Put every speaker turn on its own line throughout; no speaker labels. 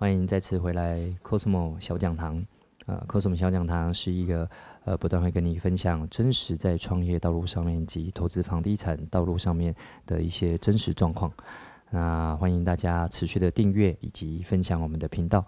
欢迎再次回来 Cosmo 小讲堂。呃，Cosmo 小讲堂是一个呃，不断会跟你分享真实在创业道路上面及投资房地产道路上面的一些真实状况。那欢迎大家持续的订阅以及分享我们的频道。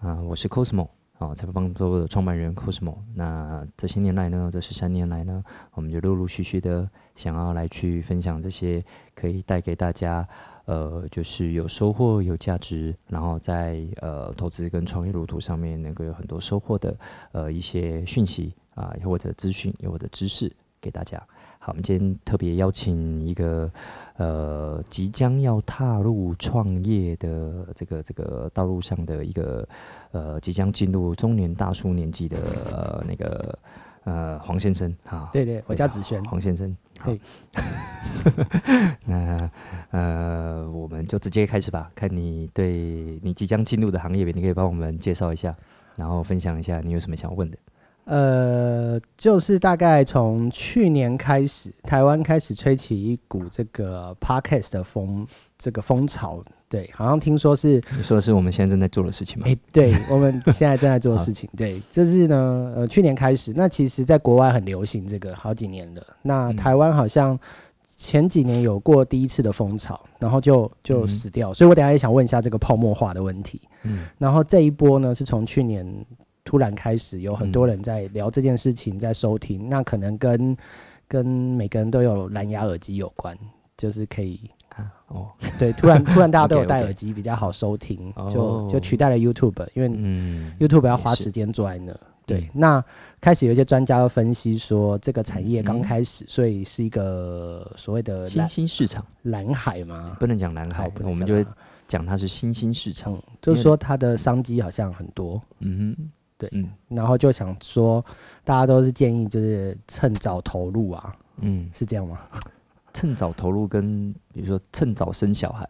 啊，我是 Cosmo 啊，财富帮助的创办人 Cosmo。那这些年来呢，这十三年来呢，我们就陆陆续续的想要来去分享这些可以带给大家。呃，就是有收获、有价值，然后在呃投资跟创业路途上面能够有很多收获的呃一些讯息啊，或者资讯，或者知识给大家。好，我们今天特别邀请一个呃即将要踏入创业的这个这个道路上的一个呃即将进入中年大叔年纪的呃那个呃黄先生啊，
对对，我叫子轩，
黄先生。好，那呃，我们就直接开始吧。看你对你即将进入的行业，你可以帮我们介绍一下，然后分享一下你有什么想要问的。
呃，就是大概从去年开始，台湾开始吹起一股这个 podcast 的风，这个风潮。对，好像听说是
你说的是我们现在正在做的事情吗？
哎，对，我们现在正在做的事情。对，就是呢，呃，去年开始，那其实在国外很流行这个好几年了。那台湾好像前几年有过第一次的风潮，然后就就死掉。所以我等下也想问一下这个泡沫化的问题。嗯，然后这一波呢，是从去年突然开始，有很多人在聊这件事情，在收听。那可能跟跟每个人都有蓝牙耳机有关，就是可以。哦，对，突然 突然大家都有戴耳机，比较好收听，就就取代了 YouTube，因为 YouTube 要花时间坐在那。对，那开始有一些专家要分析说，这个产业刚开始，所以是一个所谓的
新兴市场，
蓝海嘛，
不能讲蓝海，我们就会讲它是新兴市场，
就是说它的商机好像很多。嗯哼，对，然后就想说，大家都是建议就是趁早投入啊，嗯，是这样吗？
趁早投入，跟比如说趁早生小孩，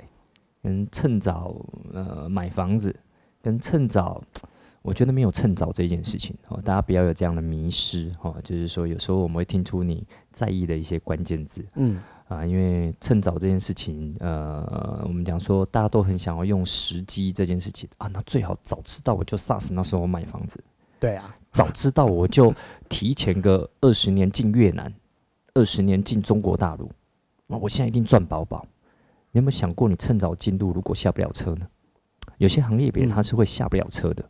跟趁早呃买房子，跟趁早，我觉得没有趁早这件事情哦，大家不要有这样的迷失哦。就是说，有时候我们会听出你在意的一些关键字，嗯啊，因为趁早这件事情，呃，我们讲说大家都很想要用时机这件事情啊，那最好早知道我就 SARS 那时候我买房子，
对啊，
早知道我就提前个二十年进越南，二十年进中国大陆。我现在一定赚饱饱。你有没有想过，你趁早进入，如果下不了车呢？有些行业别人他是会下不了车的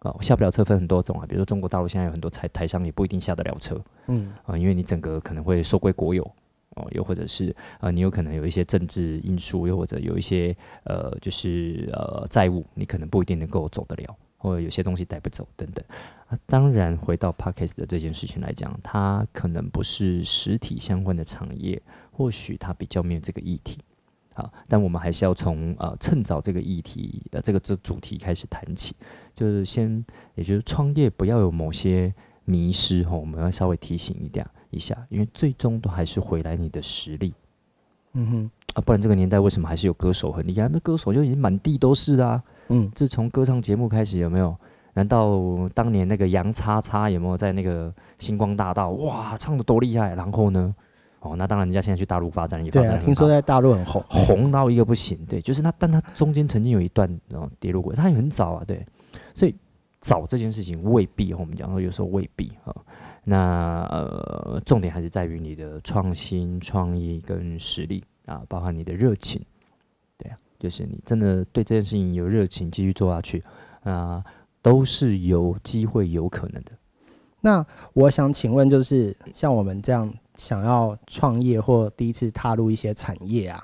啊，下不了车分很多种啊，比如说中国大陆现在有很多台台商也不一定下得了车，嗯啊，因为你整个可能会收归国有哦，又或者是呃，你有可能有一些政治因素，又或者有一些呃，就是呃债务，你可能不一定能够走得了，或者有些东西带不走等等啊。当然，回到 Parkes 的这件事情来讲，它可能不是实体相关的产业。或许他比较没有这个议题，好，但我们还是要从呃趁早这个议题呃这个这主题开始谈起，就是先也就是创业不要有某些迷失哈，我们要稍微提醒一点一下，因为最终都还是回来你的实力，嗯哼啊，不然这个年代为什么还是有歌手很厉害？那歌手就已经满地都是啦，嗯，自从歌唱节目开始有没有？难道当年那个杨叉叉有没有在那个星光大道哇唱的多厉害？然后呢？哦，那当然，人家现在去大陆发展也发展
听说在大陆很红，
红到一个不行。对，就是他，但他中间曾经有一段然后跌落过，他也很早啊。对，所以早这件事情未必，我们讲说有时候未必啊。那呃，重点还是在于你的创新、创意跟实力啊，包含你的热情。对啊，就是你真的对这件事情有热情，继续做下去啊，都是有机会、有可能的。
那我想请问，就是像我们这样。想要创业或第一次踏入一些产业啊，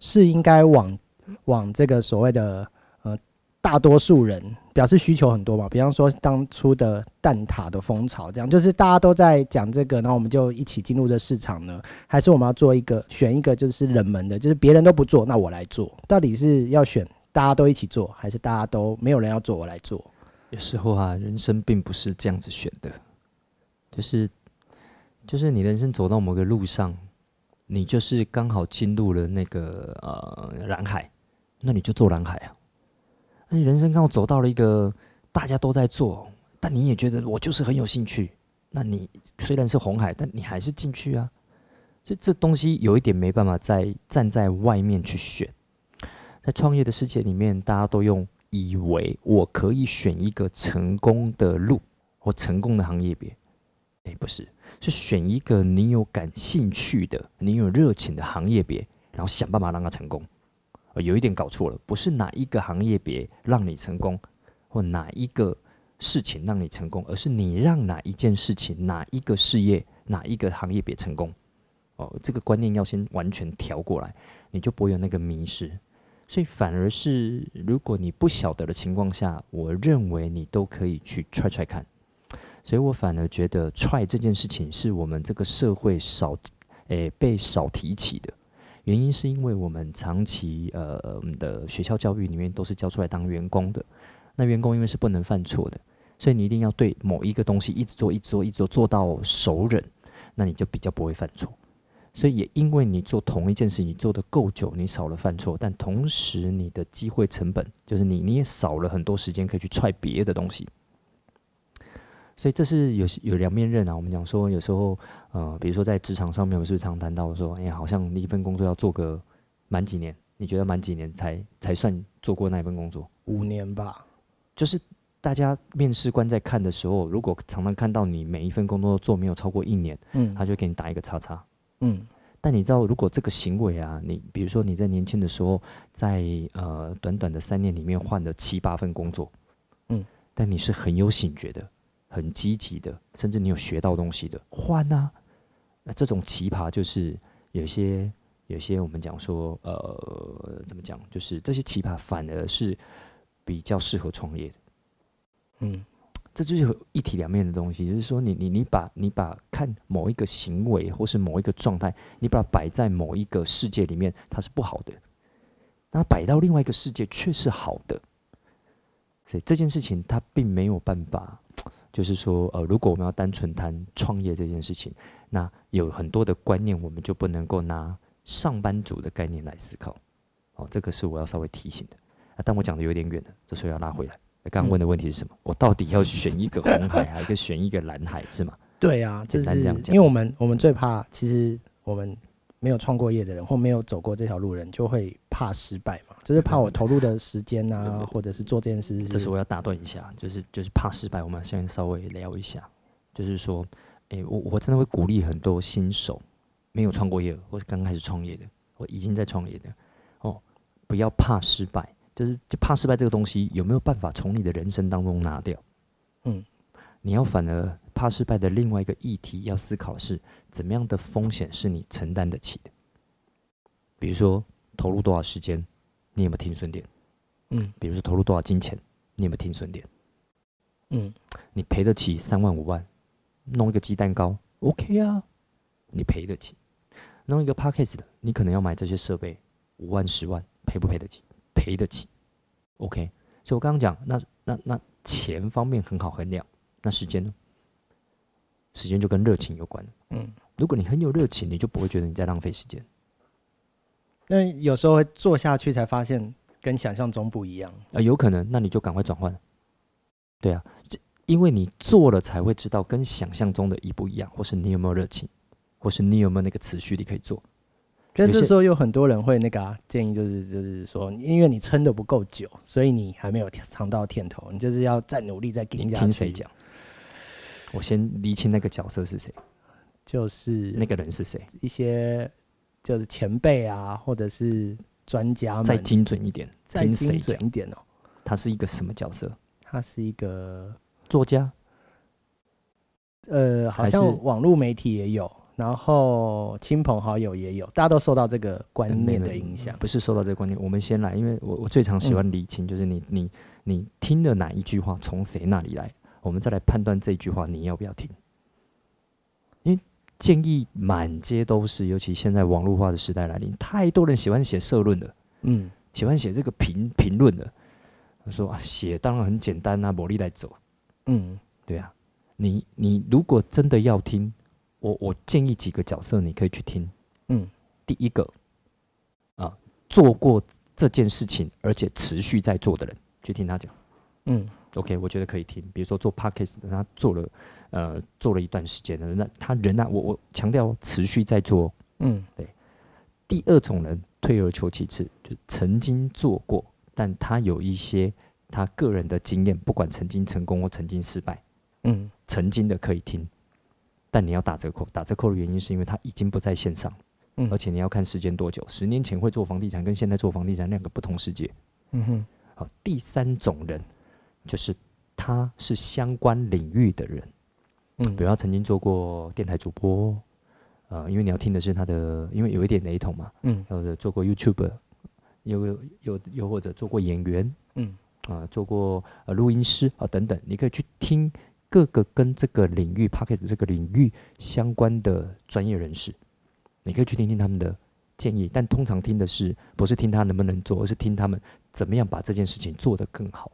是应该往往这个所谓的呃大多数人表示需求很多嘛？比方说当初的蛋挞的风潮，这样就是大家都在讲这个，然后我们就一起进入这市场呢？还是我们要做一个选一个就是冷门的，就是别人都不做，那我来做？到底是要选大家都一起做，还是大家都没有人要做，我来做？
有时候啊，人生并不是这样子选的，就是。就是你人生走到某个路上，你就是刚好进入了那个呃蓝海，那你就做蓝海啊。那你人生刚好走到了一个大家都在做，但你也觉得我就是很有兴趣，那你虽然是红海，但你还是进去啊。所以这东西有一点没办法在站在外面去选，在创业的世界里面，大家都用以为我可以选一个成功的路或成功的行业别，哎，不是，是选一个你有感兴趣的、你有热情的行业别，然后想办法让它成功。有一点搞错了，不是哪一个行业别让你成功，或哪一个事情让你成功，而是你让哪一件事情、哪一个事业、哪一个行业别成功。哦，这个观念要先完全调过来，你就不会有那个迷失。所以反而是，如果你不晓得的情况下，我认为你都可以去踹踹看。所以我反而觉得踹这件事情是我们这个社会少诶被少提起的原因，是因为我们长期呃我们的学校教育里面都是教出来当员工的。那员工因为是不能犯错的，所以你一定要对某一个东西一直做、一直做、一直做做到熟人，那你就比较不会犯错。所以也因为你做同一件事，你做的够久，你少了犯错，但同时你的机会成本就是你你也少了很多时间可以去踹别的东西。所以这是有有两面刃啊。我们讲说有时候呃，比如说在职场上面，我是不是常谈到说，哎，好像你一份工作要做个满几年？你觉得满几年才才算做过那一份工作？
五年吧。
就是大家面试官在看的时候，如果常常看到你每一份工作做没有超过一年，嗯，他就给你打一个叉叉。嗯，但你知道，如果这个行为啊，你比如说你在年轻的时候，在呃短短的三年里面换了七八份工作，嗯，但你是很有醒觉的，很积极的，甚至你有学到东西的，换啊，那这种奇葩就是有些有些我们讲说呃怎么讲，就是这些奇葩反而是比较适合创业的，嗯。这就是一体两面的东西，就是说，你你你把你把看某一个行为或是某一个状态，你把它摆在某一个世界里面，它是不好的；那摆到另外一个世界却是好的。所以这件事情它并没有办法，就是说，呃，如果我们要单纯谈创业这件事情，那有很多的观念，我们就不能够拿上班族的概念来思考。哦，这个是我要稍微提醒的。啊，但我讲的有点远了，这时候要拉回来。刚刚问的问题是什么？我到底要选一个红海，还是选一个蓝海，是吗？
对啊，简单这样讲。因为我们我们最怕，其实我们没有创过业的人，或没有走过这条路人，就会怕失败嘛，就是怕我投入的时间啊，或者是做这件事。
这是我要打断一下，就是就是怕失败。我们现在稍微聊一下，就是说，哎，我我真的会鼓励很多新手，没有创过业，或是刚开始创业的，我已经在创业的，哦，不要怕失败。就是就怕失败这个东西有没有办法从你的人生当中拿掉？嗯，你要反而怕失败的另外一个议题要思考的是怎么样的风险是你承担得起的？比如说投入多少时间，你有没有停损点？嗯，比如说投入多少金钱，你有没有停损点？嗯，你赔得起三万五万弄一个鸡蛋糕？OK 啊，你赔得起。弄一个 Parkes 的，你可能要买这些设备五万十万，赔不赔得起？赔得起，OK。所以我刚刚讲，那那那钱方面很好衡量，那时间呢？时间就跟热情有关嗯，如果你很有热情，你就不会觉得你在浪费时间。
那有时候会做下去才发现跟想象中不一样
啊，有可能，那你就赶快转换。对啊，这因为你做了才会知道跟想象中的一不一样，或是你有没有热情，或是你有没有那个持续力可以做。
但这时候有很多人会那个建议，就是就是说，因为你撑的不够久，所以你还没有尝到甜头，你就是要再努力再跟下
听谁讲？我先理清那个角色是谁，
就是
那个人是谁？
一些就是前辈啊，或者是专家，
再精准一点，
再精准一点哦。
他是一个什么角色？
他是一个
作家，
呃，好像网络媒体也有。然后亲朋好友也有，大家都受到这个观念的影响。
不是受到这个观念，我们先来，因为我我最常喜欢理清，就是你你你听了哪一句话从谁那里来，我们再来判断这句话你要不要听。建议满街都是，尤其现在网络化的时代来临，太多人喜欢写社论的，嗯，喜欢写这个评评论的。他说啊写当然很简单啊，魔力来走，嗯，对啊，你你如果真的要听。我我建议几个角色你可以去听，嗯，第一个啊，做过这件事情而且持续在做的人，去听他讲，嗯，OK，我觉得可以听。比如说做的，他做了呃做了一段时间的，那他人呢，我我强调持续在做，嗯，对。第二种人退而求其次，就曾经做过，但他有一些他个人的经验，不管曾经成功或曾经失败，
嗯
曾经的可以听，但你要打折扣。打折扣的原因是因为他已经不在线上，
嗯
而且你要看时间多久。十年前会做房地产，跟现在做房地产两个不同世界。
嗯哼
好，第三种人就是他是相关领域的人，
嗯。
比如他曾经做过电台主播，呃，因为你要听的是他的，因为有一点雷同嘛，
嗯。
或者做过 YouTube，又有有又或者做过演员，
嗯。
啊、做过呃录音师啊、等等，你可以去听各个跟这个领域 p o c k e t 这个领域相关的专业人士，你可以去听听他们的建议，但通常听的是不是听他能不能做，而是听他们怎么样把这件事情做得更好。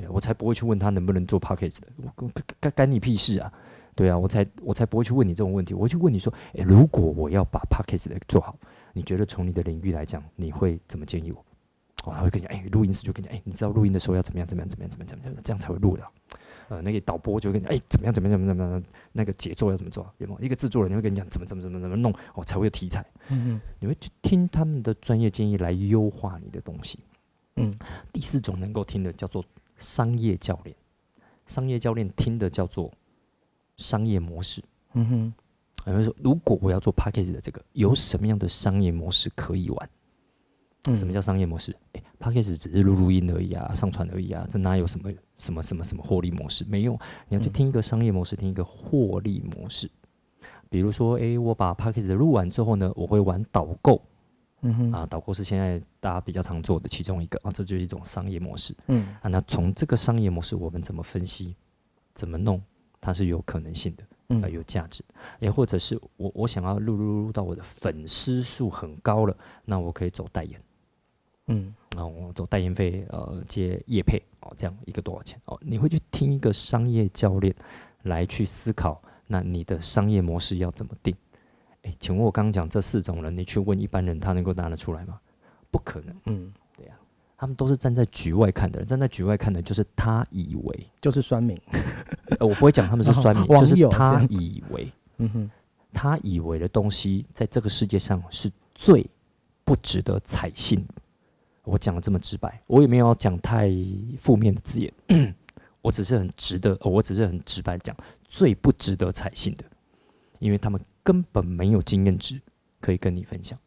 对我才不会去问他能不能做 p o c k e t 的，我干干干你屁事啊！对啊，我才我才不会去问你这种问题，我会去问你说，诶，如果我要把 p o c k e t 的做好，你觉得从你的领域来讲，你会怎么建议我？哦，他会跟你讲，哎、录音师就跟你讲，哎、你知道录音的时候要怎么样，怎么样，怎么样，怎么样，怎么样，这样才会录的啊。呃，那个导播就会跟你讲，哎、怎么样，怎么样，怎么样，怎么样，那个节奏要怎么做，有没有？一个制作人会跟你讲，怎么怎么怎么怎么弄，哦，才会有题材。
嗯
你会去听他们的专业建议来优化你的东西。
嗯
第四种能够听的叫做商业教练，商业教练听的叫做商业模式。
嗯哼
有人说，如果我要做 p a c k a g e 的这个，有什么样的商业模式可以玩？
嗯
什么叫商业模式？哎、p a c k a g e 只是录录音而已啊，上传而已啊，这哪有什么什么什么什么获利模式？没用，你要去
嗯
听一个商业模式，听一个获利模式。比如说，哎、我把 p a c k a g e 录完之后呢，我会玩导购
嗯哼
啊，导购是现在大家比较常做的其中一个啊，这就是一种商业模式
嗯
啊。那从这个商业模式，我们怎么分析，怎么弄，它是有可能性的。呃，
嗯
有价值，也或者是我我想要录录录到我的粉丝数很高了，那我可以走代言，
嗯
啊，我走代言费，呃，接业配，哦，这样一个多少钱？哦，你会去听一个商业教练来去思考，那你的商业模式要怎么定？诶，请问我刚刚讲这四种人，你去问一般人，他能够答得出来吗？不可能，
嗯，对呀
他们都是站在局外看的人，站在局外看的就是他以为，
就是酸民。
呃，我不会讲他们是酸民，就是他以为。
嗯哼
他以为的东西，在这个世界上是最不值得采信。我讲的这么直白，我也没有讲太负面的字眼，我只是很值得，呃我只是很直白讲最不值得采信的，因为他们根本没有经验值可以跟你分享。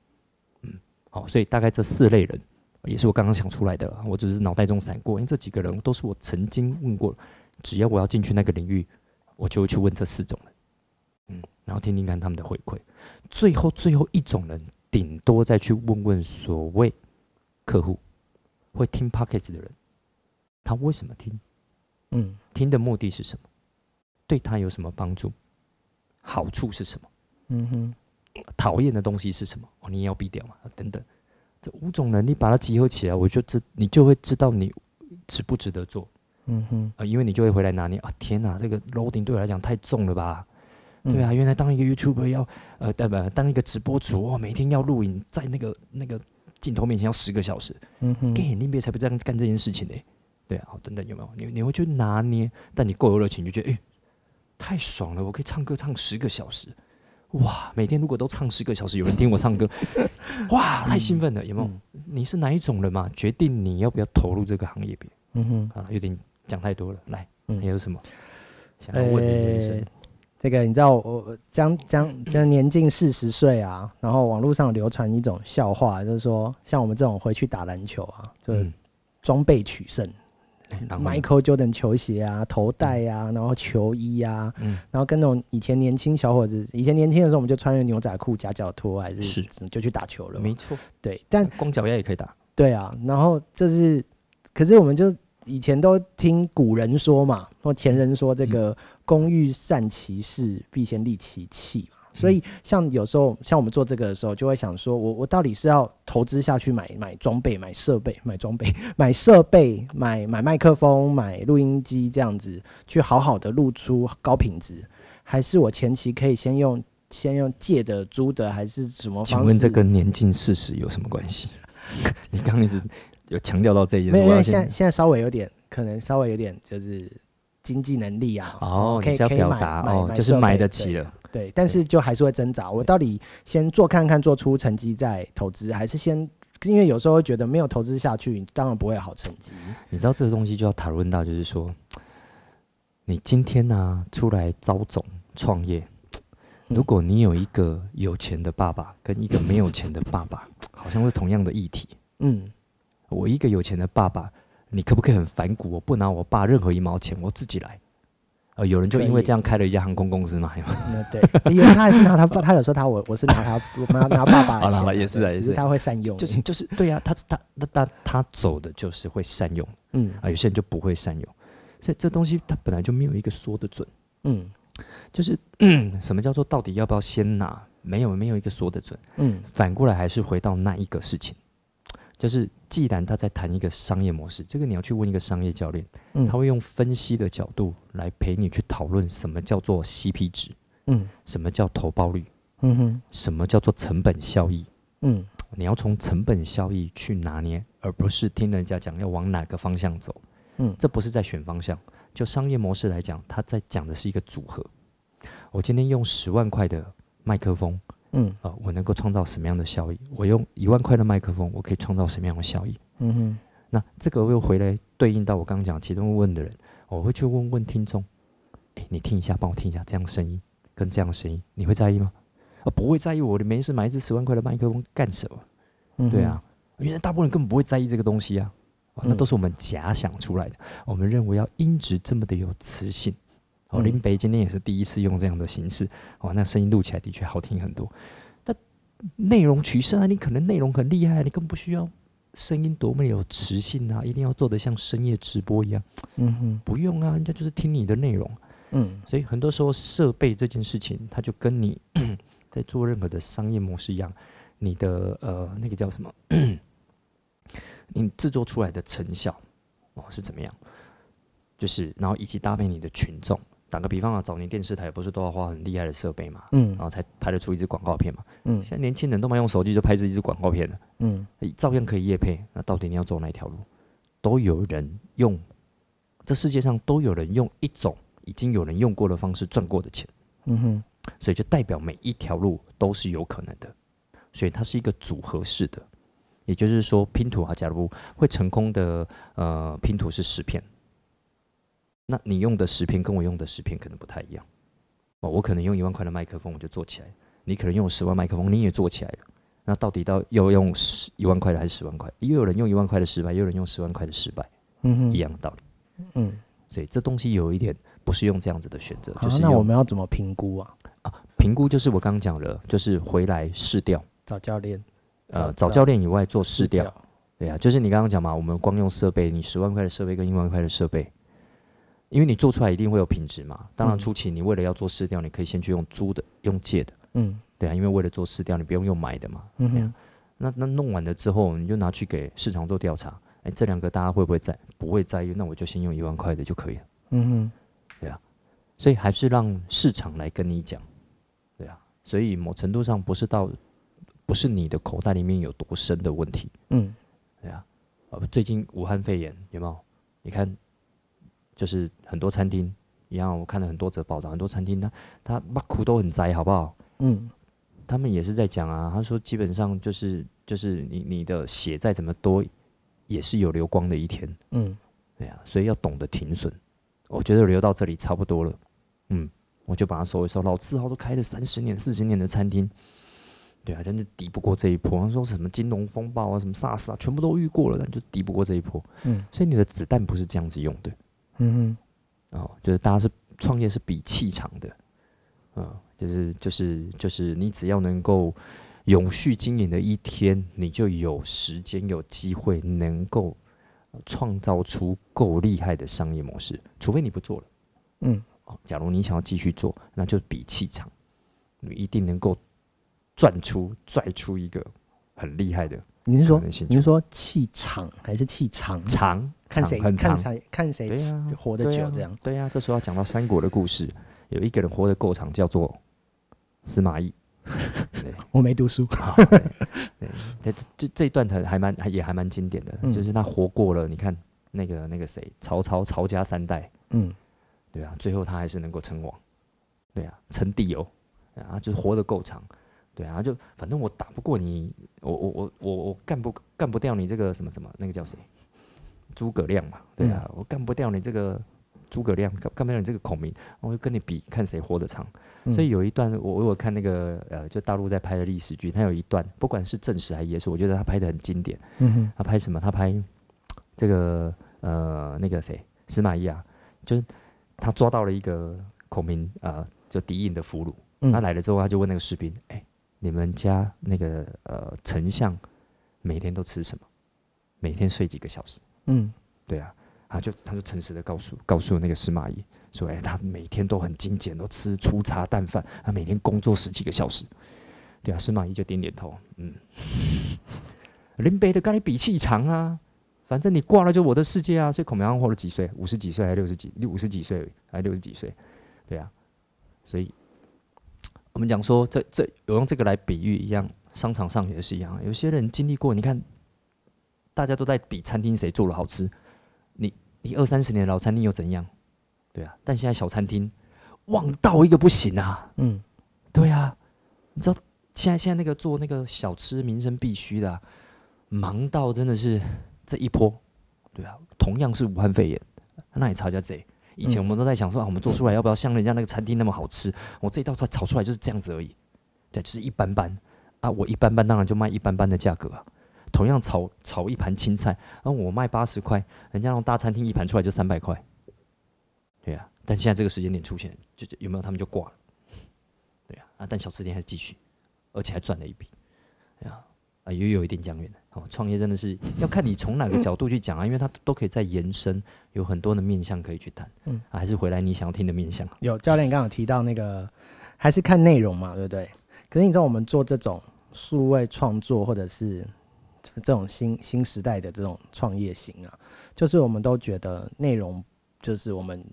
嗯，好，所以大概这四类人，也是我刚刚想出来的，我只是脑袋中闪过，因为这几个人都是我曾经问过，只要我要进去那个领域，我就会去问这四种人。嗯，然后听听看他们的回馈。最后，最后一种人，顶多再去问问所谓客户会听 Pockets 的人，他为什么听？
嗯
听的目的是什么？对他有什么帮助？好处是什么？
嗯哼
讨厌的东西是什么？哦，你也要避掉嘛，等等。这五种能力把它集合起来，我就知你就会知道你值不值得做
嗯哼，
啊、因为你就会回来拿捏啊，天哪，这个 loading 对我来讲太重了吧？
嗯
对啊，，原来当一个 YouTuber 要呃，对吧？当一个直播主哦，每天要录影，在那个那个镜头面前要十个小时，
嗯哼，
给你别才不这样干这件事情呢。对啊，好等等有没有？你你会去拿捏，但你够有热情，你就觉得哎、太爽了，我可以唱歌唱十个小时，哇！每天如果都唱十个小时，有人听我唱歌，哇，太兴奋了，有没有？
嗯
你是哪一种人嘛？决定你要不要投入这个行业别
嗯哼，
啊，有点讲太多了。来，
嗯
还有什么想要问的
这个你知道我我将将将年近四十岁啊，然后网络上流传一种笑话，就是说像我们这种回去打篮球啊，就装备取胜、
然后
Michael Jordan 球鞋啊、头带啊，然后球衣啊，
嗯
然后跟那种以前年轻小伙子，以前年轻的时候我们就穿着牛仔裤、夹脚拖，还是
是
就去打球了嘛。
没错，
对，但
光脚丫也可以打。
对啊，然后就是，可是我们就以前都听古人说嘛，或前人说这个“工欲善其事，必先利其器”嘛。所以像有时候像我们做这个的时候，就会想说，我我到底是要投资下去买买装备、买设备、买装备、买设备、买买麦克风、买录音机这样子，去好好的录出高品质，还是我前期可以先用先用借的、租的，还是什么？
请问这跟年近四十有什么关系？你刚刚一直有强调到这一点，
没有，现在现在稍微有点，可能稍微有点就是经济能力啊。
哦，
可以
要
可以买
表达哦，就是买得起了。
对对，但是就还是会挣扎。我到底先做看看，做出成绩再投资，还是先因为有时候会觉得没有投资下去，你当然不会有好成绩。
你知道这个东西就要讨论到，就是说，你今天呢、出来招总创业，
嗯
如果你有一个有钱的爸爸跟一个没有钱的爸爸，好像是同样的议题。
嗯，
我一个有钱的爸爸，你可不可以很反骨？我不拿我爸任何一毛钱，我自己来。呃，有人就因为这样开了一家航空公司嘛。
那对，因为他还是拿他爸，他有时候他我我是拿他我拿拿爸爸的钱啊，
好了也是啊也是
他会善用，
就是就是对呀、他他他他他走的就是会善用
嗯
啊，有些人就不会善用，所以这东西他本来就没有一个说的准。
嗯
就是 什么叫做到底要不要先拿？没有没有一个说的准。
嗯
反过来还是回到那一个事情，就是既然他在谈一个商业模式，这个你要去问一个商业教练，
嗯，
他会用分析的角度来陪你去讨论什么叫做 CP 值，
嗯
什么叫投报率，
嗯哼
什么叫做成本效益。
嗯
你要从成本效益去拿捏，而不是听人家讲要往哪个方向走。
嗯
这不是在选方向。就商业模式来讲，他在讲的是一个组合。我今天用十万块的麦克风，
嗯
呃，我能够创造什么样的效益？我用一万块的麦克风，我可以创造什么样的效益？
嗯哼
那这个又回来对应到我刚刚讲其中问的人，我会去问问听众，诶，你听一下，帮我听一下这样的声音跟这样的声音，你会在意吗？啊，不会在意，我没事买一支十万块的麦克风干什么？
嗯，
对啊，原来大部分人根本不会在意这个东西啊，啊、那
嗯
都是我们假想出来的。我们认为要音质这么的有磁性，哦，
嗯
林北今天也是第一次用这样的形式，哦，那声音录起来的确好听很多。那内容取胜啊，你可能内容很厉害，你更不需要声音多么有磁性啊，一定要做得像深夜直播一样，
嗯哼
不用啊，人家就是听你的内容。
嗯
所以很多时候设备这件事情，它就跟你 在做任何的商业模式一样，你的呃那个叫什么，你制作出来的成效哦是怎么样？就是然后以及搭配你的群众。打个比方啊，早年电视台不是都要花很厉害的设备嘛，
嗯
然后才拍得出一支广告片嘛。
嗯
现在年轻人都嘛用手机就拍出一支广告片了，
嗯
照样可以夜配。那到底你要走哪一条路？都有人用，这世界上都有人用一种已经有人用过的方式赚过的钱。
嗯哼
所以就代表每一条路都是有可能的，所以它是一个组合式的，也就是说拼图啊，假如会成功的呃拼图是十片，那你用的十片跟我用的十片可能不太一样。哦，我可能用一万块的麦克风我就做起来，你可能用十万麦克风你也做起来了，那到底到要用十一万块的还是十万块？又有人用一万块的失败，又有人用十万块的失败，
嗯哼。
一样的道理。
嗯，
所以这东西有一点不是用这样子的选择，
好
就，是
那我们要怎么评估啊？
啊评估，就是我刚刚讲了，就是回来试调。
找教练，
呃，
找
找教练以外做试调，
调，
对啊，就是你刚刚讲嘛，我们光用设备，你十万块的设备跟一万块的设备，因为你做出来一定会有品质嘛。当然
嗯
初期你为了要做试调，你可以先去用租的，用借的，
嗯
对啊，因为为了做试调，你不用用买的嘛。
嗯
啊
哼
那那弄完了之后，你就拿去给市场做调查，哎，这两个大家会不会在？不会在意，那我就先用一万块的就可以了。
嗯哼对啊
所以还是让市场来跟你讲，对啊。所以某程度上不是到不是你的口袋里面有多深的问题，
嗯
对啊，呃，最近武汉肺炎有没有？你看，就是很多餐厅一样，我看了很多则报道，很多餐厅他他把苦都很栽，好不好？
嗯
他们也是在讲啊，他说基本上就是就是你你的血再怎么多，也是有流光的一天，
嗯
对啊，所以要懂得停损。我觉得留到这里差不多了，嗯，我就把它收一收。老字号都开了三十年、四十年的餐厅，对啊，真的敌不过这一波。他说什么金融风暴啊、什么 SARS 啊，全部都遇过了，但就敌不过这一波。
嗯
所以你的子弹不是这样子用的
嗯
哦，就是大家是创业是比气场的，嗯，就是就是就是你只要能够永续经营的一天，你就有时间有机会能够呃创造出够厉害的商业模式，除非你不做了
嗯
哦。假如你想要继续做，那就比气场，你一定能够赚出拽出一个很厉害的
你是说
可能性
你是说气场还是气长？
长
看谁
很长
看谁看谁
对呀
活得久这样。
对呀、这时候要讲到三国的故事，有一个人活得够长，叫做司马懿。
我没读书。
这这这一段还还蛮也还蛮经典的，
嗯
就是他活过了，你看那个那个谁，曹操曹家三代，
嗯
对啊，最后他还是能够称王，对啊，称帝哦，啊，就是活得够长。对啊，就反正我打不过你，我我我我我干不干不掉你这个什么什么那个叫谁？诸葛亮嘛，对啊，我干不掉你这个诸葛亮，干干不掉你这个孔明，我就跟你比，看谁活得长。所以有一段我我有看那个呃，就大陆在拍的历史剧，他有一段不管是正史还是野史，我觉得他拍的很经典。
嗯哼，
他拍什么？他拍这个呃那个谁司马懿啊，就是他抓到了一个孔明呃就敌营的俘虏，
嗯
他来了之后，他就问那个士兵：“哎、你们家那个呃丞相每天都吃什么？每天睡几个小时？”
嗯
对啊，他就他就诚实的告诉告诉那个司马懿说，哎、他每天都很精简，都吃粗茶淡饭，他每天工作十几个小时。对啊，司马懿就点点头，嗯，林北的跟你比气长啊，反正你挂了就我的世界啊。所以孔明好像活了几岁？五十几岁还是六十几？六五十几岁还是六十几岁？对啊，所以我们讲说，这这我用这个来比喻一样，商场上也是一样，有些人经历过，你看大家都在比餐厅谁做的好吃，你你二三十年的老餐厅又怎样？对啊，但现在小餐厅旺到一个不行啊！
嗯
对啊，你知道现在现在那个做那个小吃民生必须的啊、忙到真的是这一波，对啊，同样是武汉肺炎，那你炒家贼。以前我们都在想说啊，我们做出来要不要像人家那个餐厅那么好吃？我这一道菜炒出来就是这样子而已，对，就是一般般啊。我一般般，当然就卖一般般的价格啊。同样炒炒一盘青菜，然后我卖八十块，人家那种大餐厅一盘出来就三百块，对啊。但现在这个时间点出现，就就有没有他们就挂了，对啊。啊，但小吃店还是继续，而且还赚了一笔，对啊。啊，也有一点讲远了。哦，创业真的是 要看你从哪个角度去讲啊，因为它都可以再延伸，有很多的面向可以去谈。
嗯
啊，还是回来你想要听的面向。
有教练刚刚有提到那个，还是看内容嘛，对不对？可是你知道我们做这种数位创作，或者是这种新新时代的这种创业型啊，就是我们都觉得内容就是我们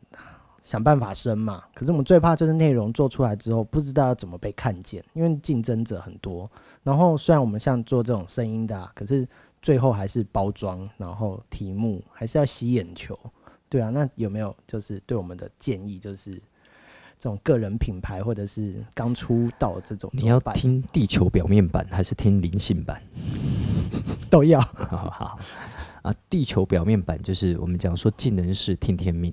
想办法生嘛。可是我们最怕就是内容做出来之后，不知道要怎么被看见，因为竞争者很多。然后虽然我们像做这种声音的、啊，可是最后还是包装，然后题目还是要吸眼球。对啊，那有没有就是对我们的建议，就是这种个人品牌或者是刚出道这种
你要听地球表面版还是听灵性版？
都要，
好好好啊，地球表面版就是我们讲说尽人事听天命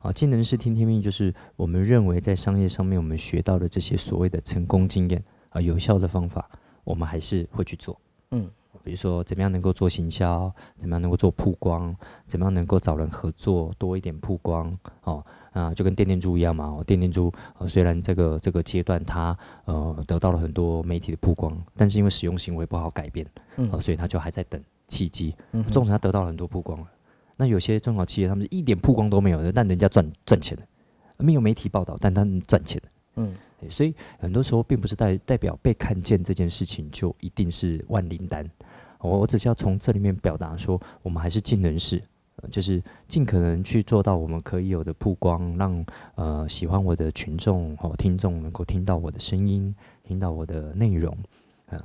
啊，尽人事听天命就是我们认为在商业上面我们学到的这些所谓的成功经验啊，有效的方法，我们还是会去做。
嗯，
比如说怎么样能够做行销，怎么样能够做曝光，怎么样能够找人合作多一点曝光哦。啊，就跟电电猪一样嘛。哦、电电猪呃，虽然这个这个阶段它呃得到了很多媒体的曝光，但是因为使用行为不好改变，
嗯
呃，所以它就还在等契机。
嗯
纵使它得到了很多曝光了，那有些中小企业他们是一点曝光都没有的，但人家赚赚钱了，没有媒体报道，但他们赚钱了。
嗯
所以很多时候并不是代代表被看见这件事情就一定是万灵丹。我我只是要从这里面表达说，我们还是尽人事，呃就是尽可能去做到我们可以有的曝光，让呃喜欢我的群众哦听众能够听到我的声音，听到我的内容啊、呃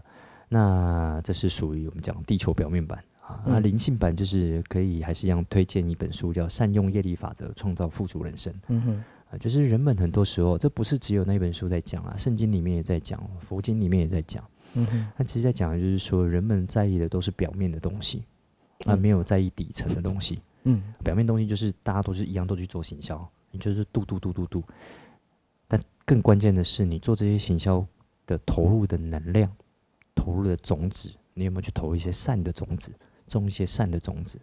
那这是属于我们讲地球表面版啊。那
嗯
灵性版就是可以还是一样推荐一本书，叫《善用业力法则，创造富足人生》。
嗯
就是人们很多时候，这不是只有那本书在讲啊，圣经里面也在讲，佛经里面也在讲。
嗯哼
他其实在讲的就是说，人们在意的都是表面的东西，而，
嗯
没有在意底层的东西。
嗯
表面东西就是大家都是一样，都去做行销，你就是度度度度度。但更关键的是，你做这些行销的投入的能量，投入的种子，你有没有去投一些善的种子，种一些善的种子？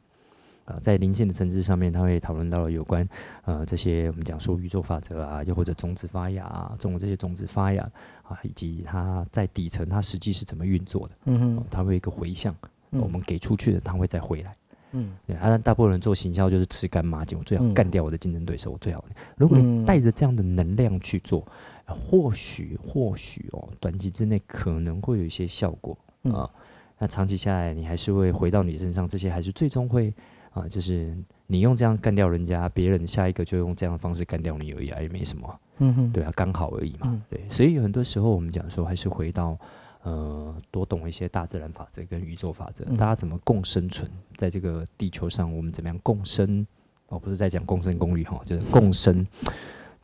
啊，在灵性的层次上面，他会讨论到有关呃这些我们讲说宇宙法则啊，又或者种子发芽啊，种这些种子发芽啊，以及它在底层它实际是怎么运作的，
嗯
哦
哼
它会有一个回向，
嗯
我们给出去的，它会再回来。
嗯
对，啊，但大部分人做行销就是吃干抹净，我最好
嗯
干掉我的竞争对手，我最好。如果
嗯
你带着这样的能量去做，呃或许或许哦，短期之内可能会有一些效果
嗯
啊。那长期下来，你还是会回到你身上，这些还是最终会啊，就是你用这样干掉人家，别人下一个就用这样的方式干掉你而已啊，也没什么啊。
嗯哼
对啊，刚好而已嘛。
嗯
对，所以有很多时候我们讲说，还是回到呃，多懂一些大自然法则跟宇宙法则，
嗯
大家怎么共生存在这个地球上，我们怎么样共生？哦，不是在讲共生公寓哈，就是共生，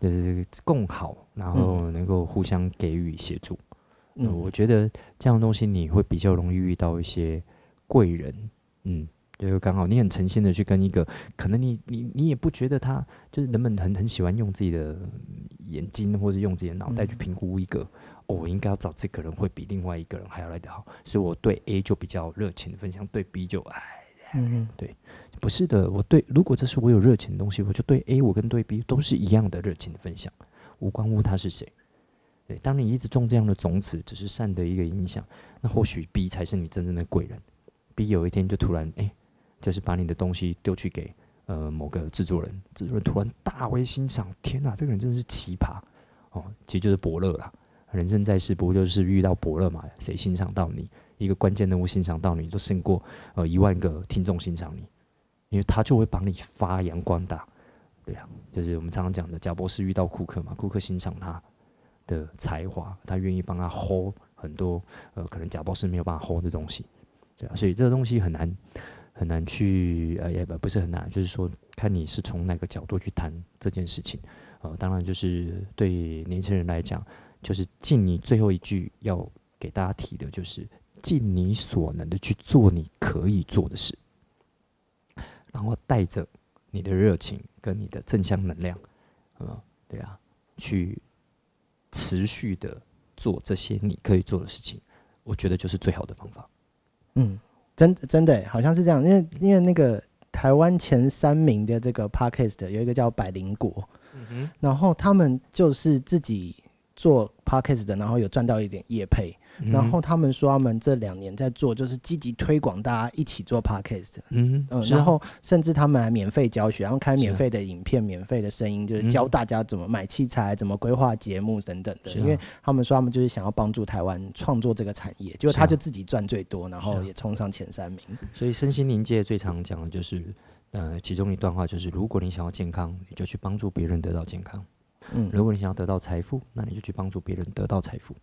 就是共好，然后能够互相给予协助。嗯，我觉得这样的东西你会比较容易遇到一些贵人，嗯，就是刚好你很诚心的去跟一个，可能你你你也不觉得他就是人们很很喜欢用自己的眼睛或者用自己的脑袋去评估一个，哦，我应该要找这个人会比另外一个人还要来得好，所以我对 A 就比较热情的分享，对 B 就哎，嗯对，不是的，我对如果这是我有热情的东西，我就对 A 我跟对 B 都是一样的热情的分享，无关乎他是谁。对，当你一直种这样的种子，只是善的一个影响，那或许 B 才是你真正的贵人。B 有一天就突然哎，就是把你的东西丢去给呃某个制作人，制作人突然大为欣赏，天哪，这个人真的是奇葩哦！其实就是伯乐啦。人生在世，不就是遇到伯乐嘛？谁欣赏到你，一个关键人物欣赏到你，都胜过呃一万个听众欣赏你，因为他就会把你发扬光大。对啊，就是我们常常讲的，贾博士遇到库克嘛，库克欣赏他。的才华，他愿意帮他 hold 很多呃，可能贾博士没有办法 hold 的东西，对啊，所以这个东西很难很难去呃，也不不是很难，就是说看你是从哪个角度去谈这件事情，呃，当然就是对年轻人来讲，就是尽你最后一句要给大家提的，就是尽你所能的去做你可以做的事，然后带着你的热情跟你的正向能量，呃，对啊，去。持续的做这些你可以做的事情，我觉得就是最好的方法。
嗯，真真的好像是这样，因为因为那个台湾前三名的这个 podcast 有一个叫百灵果，嗯，然后他们就是自己做 podcast 的，然后有赚到一点业配。然后他们说，他们这两年在做，就是积极推广大家一起做 podcast。嗯嗯，然后甚至他们还免费教学，然后开免费的影片、免费的声音，就是教大家怎么买器材、怎么规划节目等等的。因为他们说，他们就是想要帮助台湾创作这个产业，结果他就自己赚最多，然后也冲上前三名。
所以身心灵界最常讲的就是，呃，其中一段话就是：如果你想要健康，你就去帮助别人得到健康；嗯，如果你想要得到财富，那你就去帮助别人得到财富。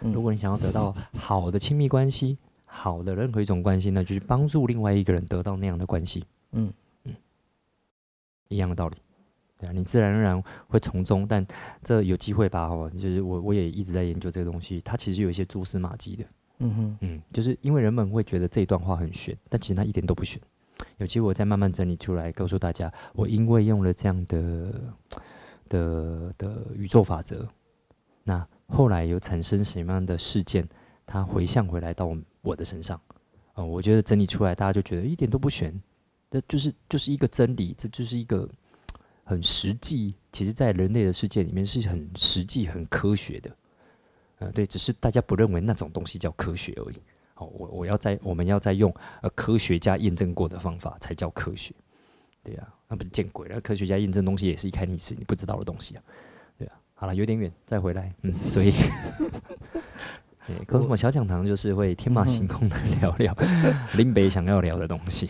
如果你想要得到好的亲密关系，好的任何一种关系，那就是帮助另外一个人得到那样的关系。嗯嗯，一样的道理，对啊，你自然而然会从中，但这有机会吧？哦，就是我我也一直在研究这个东西，它其实有一些蛛丝马迹的。嗯哼，嗯，就是因为人们会觉得这一段话很玄，但其实它一点都不玄。有机会我再慢慢整理出来，告诉大家，我因为用了这样的的的宇宙法则，那。后来有产生什么样的事件，它回向回来到我的身上，啊，我觉得整理出来，大家就觉得一点都不玄，那就是就是一个真理，这就是一个很实际，其实在人类的世界里面是很实际、很科学的，呃，对，只是大家不认为那种东西叫科学而已。好，我我要在我们要在用呃科学家验证过的方法才叫科学，对呀，那不是见鬼了？科学家验证东西也是一开始是你不知道的东西啊。好了，有点远，再回来。嗯，所以，对，可是我小讲堂就是会天马行空的聊聊 林北想要聊的东西。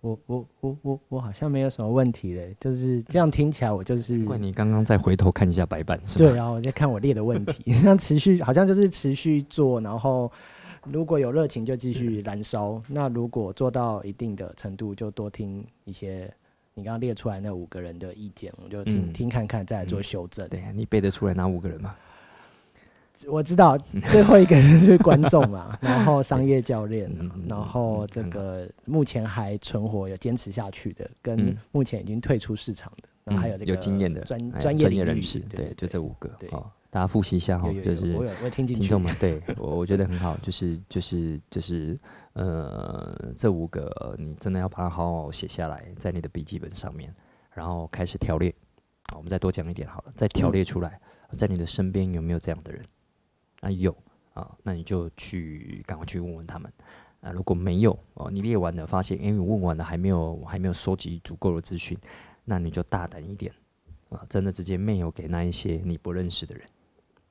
我我我我我好像没有什么问题嘞，就是这样听起来，我就是。
怪你刚刚再回头看一下白板，是
吧？对，然后我在看我列的问题，那持续好像就是持续做，然后如果有热情就继续燃烧，那如果做到一定的程度，就多听一些。你刚刚列出来那五个人的意见，我就听听看看，再来做修正。
对，你背得出来哪五个人吗？
我知道最后一个是观众嘛，然后商业教练，然后这个目前还存活、有坚持下去的，跟目前已经退出市场的，然后还有这个
有经验的
专专业
人士，对，就这五个。好，大家复习一下哈，就是
我有我听进去，
听众们，对我我觉得很好，就是就是就是。呃，这五个你真的要把它好好写下来，在你的笔记本上面，然后开始条列。我们再多讲一点好了，再条列出来，在你的身边有没有这样的人？啊，有啊，那你就去赶快去问问他们。啊，如果没有哦，你列完了发现，因为问完了还没有还没有收集足够的资讯，那你就大胆一点啊，真的直接没有给那一些你不认识的人。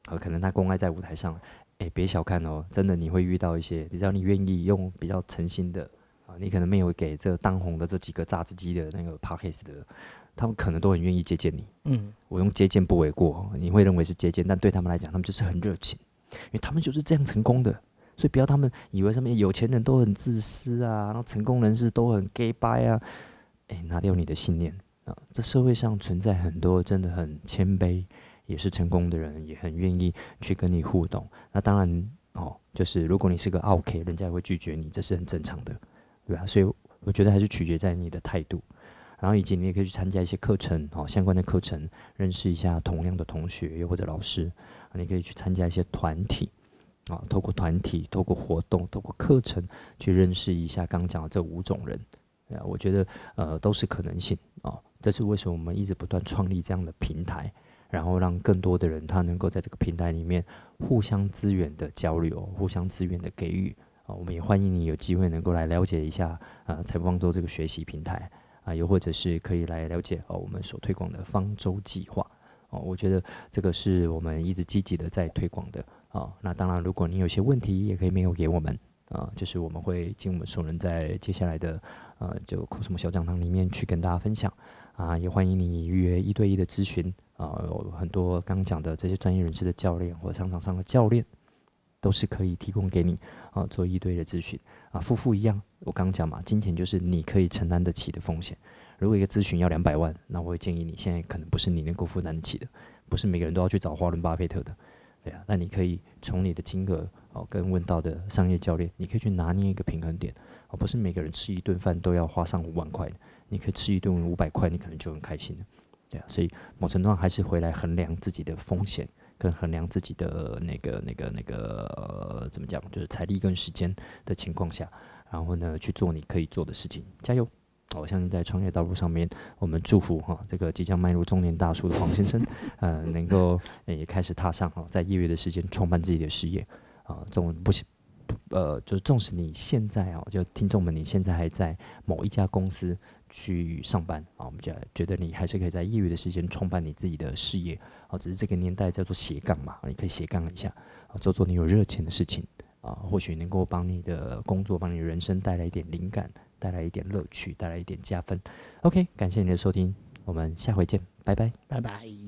啊，可能他公开在舞台上。哎，别小看哦，真的你会遇到一些，只要你愿意用比较诚心的啊，你可能没有给这当红的这几个榨汁机的那个 p a r k a s 的，他们可能都很愿意接见你。嗯，我用接见不为过，你会认为是接见，但对他们来讲，他们就是很热情，因为他们就是这样成功的，所以不要他们以为上面有钱人都很自私啊，然后成功人士都很 gay bye 啊，哎，拿掉你的信念啊，这社会上存在很多真的很谦卑。也是成功的人，也很愿意去跟你互动。那当然哦，就是如果你是个 OK，人家也会拒绝你，这是很正常的，对吧？所以我觉得还是取决在你的态度。然后以及你也可以去参加一些课程哦，相关的课程，认识一下同样的同学又或者老师。你可以去参加一些团体啊，透过团体、透过活动、透过课程去认识一下刚讲的这五种人。啊，我觉得呃都是可能性啊。这是为什么我们一直不断创立这样的平台，然后让更多的人他能够在这个平台里面互相资源的交流、互相资源的给予啊。我们也欢迎你有机会能够来了解一下呃财富方舟这个学习平台。啊，又或者是可以来了解哦，我们所推广的方舟计划哦，我觉得这个是我们一直积极的在推广的啊。那当然，如果你有些问题，也可以 mail 给我们啊，就是我们会尽我们所能，在接下来的呃，就 cosmo 小讲堂里面去跟大家分享啊。也欢迎你预约一对一的咨询啊，有很多刚讲的这些专业人士的教练或商场上的教练，都是可以提供给你啊，做一对的咨询啊，夫妇一样。我刚刚讲嘛，金钱就是你可以承担得起的风险。如果一个咨询要两百万，那我会建议你现在可能不是你能够负担得起的，不是每个人都要去找华伦巴菲特的，对啊。那你可以从你的金额哦，跟问到的商业教练，你可以去拿捏一个平衡点哦，不是每个人吃一顿饭都要花上五万块，你可以吃一顿五百块，你可能就很开心了，对啊。所以某程度上还是回来衡量自己的风险，跟衡量自己的那个那个那个怎么讲，就是财力跟时间的情况下。然后呢，去做你可以做的事情，加油！我相信在创业道路上面，我们祝福哈这个即将迈入中年大叔的黄先生，呃，能够也开始踏上哈在业余的时间创办自己的事业啊。纵不不呃，就是纵使你现在啊，就听众们，你现在还在某一家公司去上班啊，我们就觉得你还是可以在业余的时间创办你自己的事业啊。只是这个年代叫做斜杠嘛，你可以斜杠一下啊，做做你有热情的事情。啊，或许能够帮你的工作、帮你人生带来一点灵感，带来一点乐趣，带来一点加分。OK，感谢你的收听，我们下回见，拜拜，
拜拜。